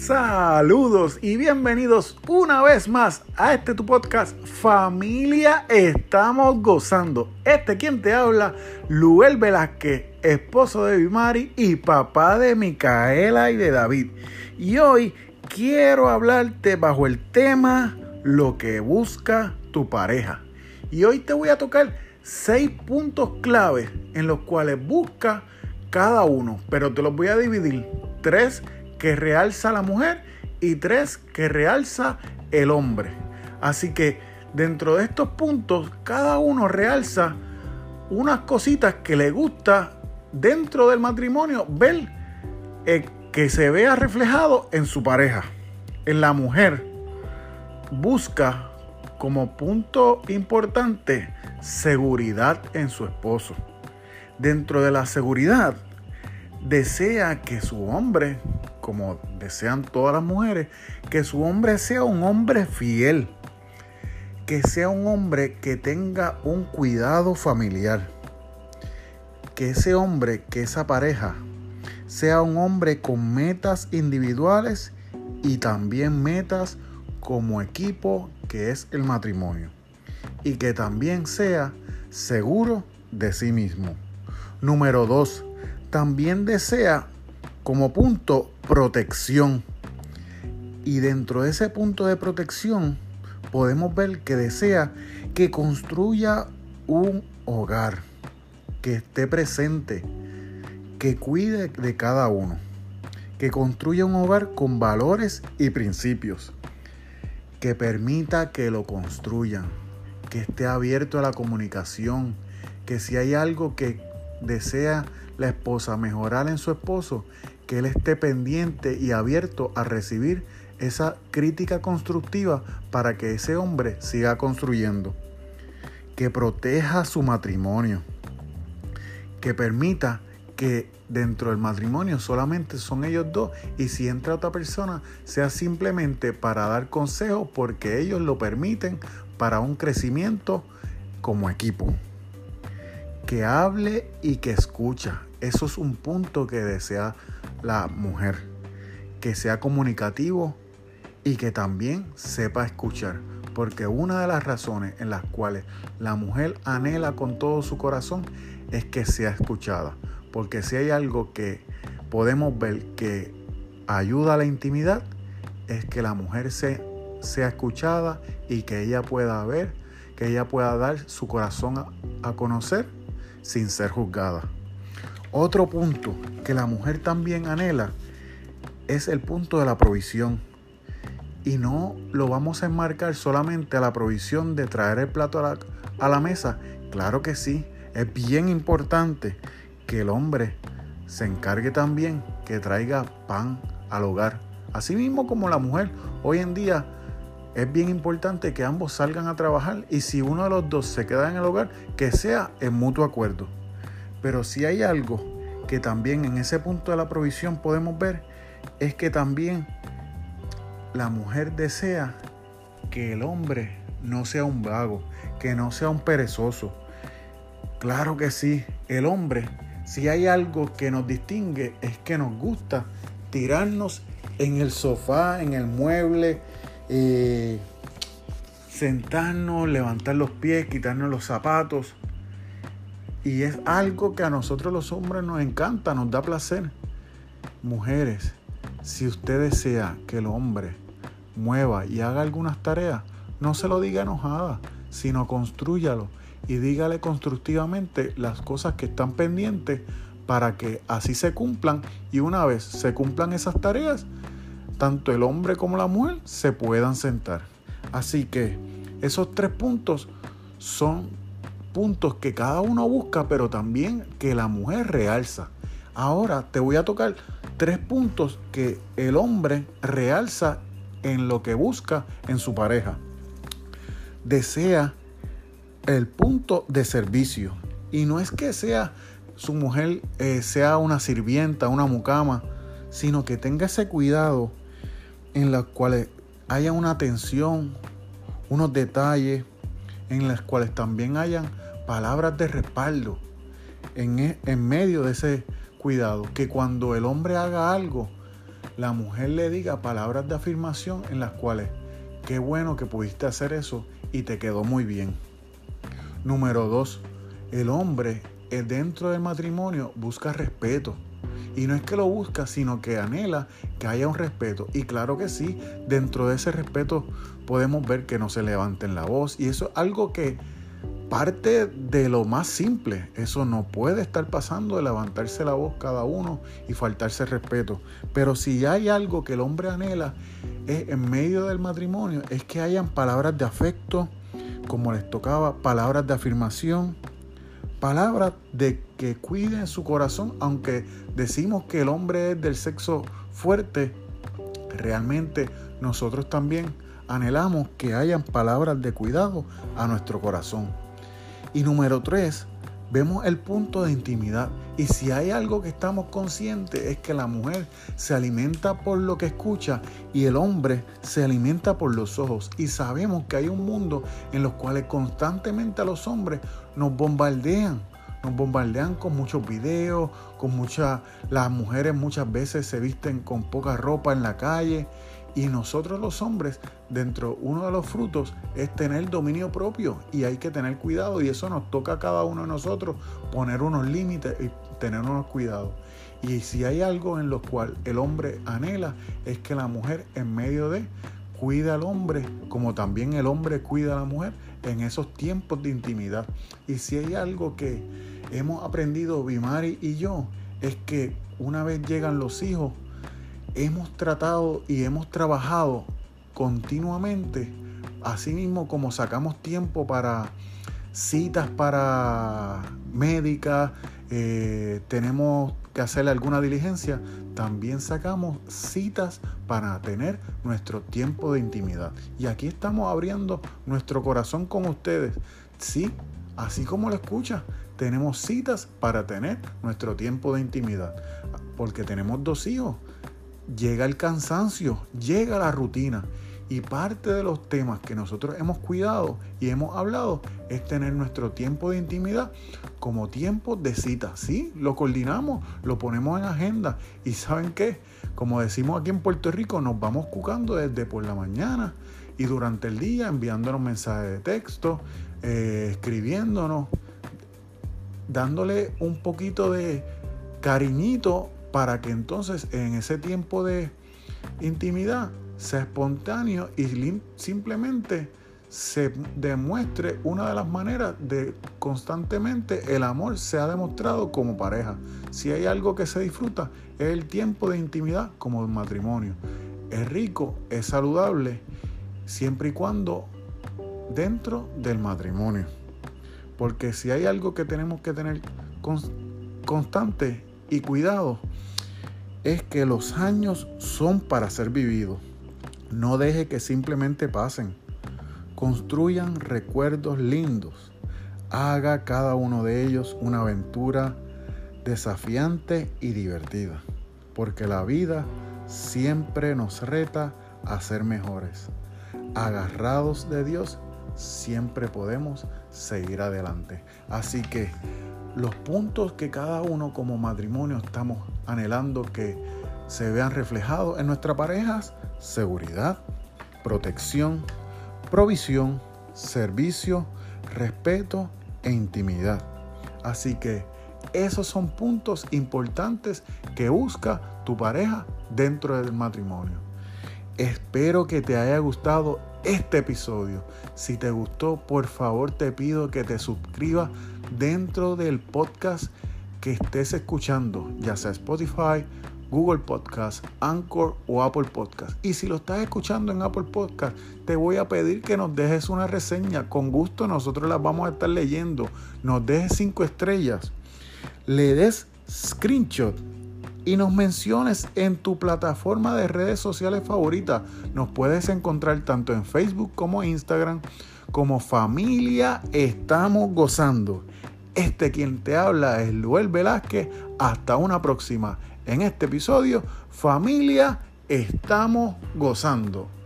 Saludos y bienvenidos una vez más a este tu podcast Familia Estamos Gozando. Este quien te habla, Luel Velázquez, esposo de Bimari y papá de Micaela y de David. Y hoy quiero hablarte bajo el tema lo que busca tu pareja. Y hoy te voy a tocar seis puntos claves en los cuales busca cada uno, pero te los voy a dividir. Tres que realza la mujer y tres que realza el hombre. Así que dentro de estos puntos, cada uno realza unas cositas que le gusta dentro del matrimonio ver eh, que se vea reflejado en su pareja. En la mujer busca como punto importante seguridad en su esposo. Dentro de la seguridad, desea que su hombre, como desean todas las mujeres, que su hombre sea un hombre fiel, que sea un hombre que tenga un cuidado familiar, que ese hombre, que esa pareja, sea un hombre con metas individuales y también metas como equipo que es el matrimonio y que también sea seguro de sí mismo. Número 2. También desea como punto protección. Y dentro de ese punto de protección podemos ver que desea que construya un hogar, que esté presente, que cuide de cada uno, que construya un hogar con valores y principios, que permita que lo construyan, que esté abierto a la comunicación, que si hay algo que desea la esposa mejorar en su esposo, que él esté pendiente y abierto a recibir esa crítica constructiva para que ese hombre siga construyendo. Que proteja su matrimonio. Que permita que dentro del matrimonio solamente son ellos dos y si entra otra persona sea simplemente para dar consejos porque ellos lo permiten para un crecimiento como equipo. Que hable y que escucha. Eso es un punto que desea la mujer. Que sea comunicativo y que también sepa escuchar. Porque una de las razones en las cuales la mujer anhela con todo su corazón es que sea escuchada. Porque si hay algo que podemos ver que ayuda a la intimidad, es que la mujer se, sea escuchada y que ella pueda ver, que ella pueda dar su corazón a, a conocer sin ser juzgada. Otro punto que la mujer también anhela es el punto de la provisión. Y no lo vamos a enmarcar solamente a la provisión de traer el plato a la, mesa. Claro que sí, es bien importante que el hombre se encargue también que traiga pan al hogar. Así mismo como la mujer, hoy en día es bien importante que ambos salgan a trabajar y si uno de los dos se queda en el hogar, que sea en mutuo acuerdo. Pero si hay algo que también en ese punto de la provisión podemos ver, es que también la mujer desea que el hombre no sea un vago, que no sea un perezoso. Claro que sí, el hombre, si hay algo que nos distingue, es que nos gusta tirarnos en el sofá, en el mueble, eh, sentarnos, levantar los pies, quitarnos los zapatos. Y es algo que a nosotros los hombres nos encanta, nos da placer. Mujeres, si usted desea que el hombre mueva y haga algunas tareas, no se lo diga enojada, sino construyalo y dígale constructivamente las cosas que están pendientes para que así se cumplan y una vez se cumplan esas tareas, tanto el hombre como la mujer se puedan sentar. Así que esos tres puntos son puntos que cada uno busca, pero también que la mujer realza. Ahora te voy a tocar tres puntos que el hombre realza en lo que busca en su pareja. Desea el punto de servicio. Y no es que sea su mujer eh, sea una sirvienta, una mucama, sino que tenga ese cuidado en los cuales haya una atención, unos detalles, en las cuales también hayan palabras de respaldo en, e, en medio de ese cuidado. Que cuando el hombre haga algo, la mujer le diga palabras de afirmación en las cuales, qué bueno que pudiste hacer eso y te quedó muy bien. Número dos, el hombre eh, dentro del matrimonio busca respeto. Y no es que lo busca, sino que anhela que haya un respeto. Y claro que sí, dentro de ese respeto podemos ver que no se levanten la voz. Y eso es algo que parte de lo más simple. Eso no puede estar pasando de levantarse la voz cada uno y faltarse respeto. Pero si hay algo que el hombre anhela en medio del matrimonio, es que hayan palabras de afecto, como les tocaba, palabras de afirmación, palabras de que cuiden su corazón, aunque decimos que el hombre es del sexo fuerte, realmente nosotros también anhelamos que hayan palabras de cuidado a nuestro corazón. Y número tres, vemos el punto de intimidad. Y si hay algo que estamos conscientes es que la mujer se alimenta por lo que escucha y el hombre se alimenta por los ojos. Y sabemos que hay un mundo en los cuales constantemente a los hombres nos bombardean. Nos bombardean con muchos videos, con muchas... Las mujeres muchas veces se visten con poca ropa en la calle y nosotros los hombres, dentro uno de los frutos es tener dominio propio y hay que tener cuidado y eso nos toca a cada uno de nosotros poner unos límites y tener unos cuidados. Y si hay algo en lo cual el hombre anhela es que la mujer en medio de cuida al hombre como también el hombre cuida a la mujer en esos tiempos de intimidad. Y si hay algo que hemos aprendido Bimari y yo es que una vez llegan los hijos hemos tratado y hemos trabajado continuamente, así mismo como sacamos tiempo para citas para médicas, eh, tenemos que hacerle alguna diligencia, también sacamos citas para tener nuestro tiempo de intimidad. Y aquí estamos abriendo nuestro corazón con ustedes. Sí, así como lo escucha, tenemos citas para tener nuestro tiempo de intimidad. Porque tenemos dos hijos llega el cansancio, llega la rutina. Y parte de los temas que nosotros hemos cuidado y hemos hablado es tener nuestro tiempo de intimidad como tiempo de cita. Sí, lo coordinamos, lo ponemos en agenda. Y ¿saben qué? Como decimos aquí en Puerto Rico, nos vamos cucando desde por la mañana y durante el día enviándonos mensajes de texto, eh, escribiéndonos, dándole un poquito de cariñito para que entonces en ese tiempo de intimidad sea espontáneo y simplemente se demuestre una de las maneras de constantemente el amor se ha demostrado como pareja. Si hay algo que se disfruta es el tiempo de intimidad como matrimonio. Es rico, es saludable, siempre y cuando dentro del matrimonio. Porque si hay algo que tenemos que tener constante y cuidado, es que los años son para ser vividos. No deje que simplemente pasen. Construyan recuerdos lindos. Haga cada uno de ellos una aventura desafiante y divertida. Porque la vida siempre nos reta a ser mejores. Agarrados de Dios, siempre podemos seguir adelante. Así que los puntos que cada uno como matrimonio estamos anhelando que se vean reflejados en nuestras parejas, seguridad, protección, provisión, servicio, respeto e intimidad. Así que esos son puntos importantes que busca tu pareja dentro del matrimonio. Espero que te haya gustado este episodio. Si te gustó, por favor te pido que te suscribas dentro del podcast que estés escuchando, ya sea Spotify, Google Podcast, Anchor o Apple Podcast. Y si lo estás escuchando en Apple Podcast, te voy a pedir que nos dejes una reseña. Con gusto nosotros las vamos a estar leyendo. Nos dejes cinco estrellas. Le des screenshot y nos menciones en tu plataforma de redes sociales favorita. Nos puedes encontrar tanto en Facebook como Instagram como familia estamos gozando. Este quien te habla es Luel Velázquez. Hasta una próxima. En este episodio, familia, estamos gozando.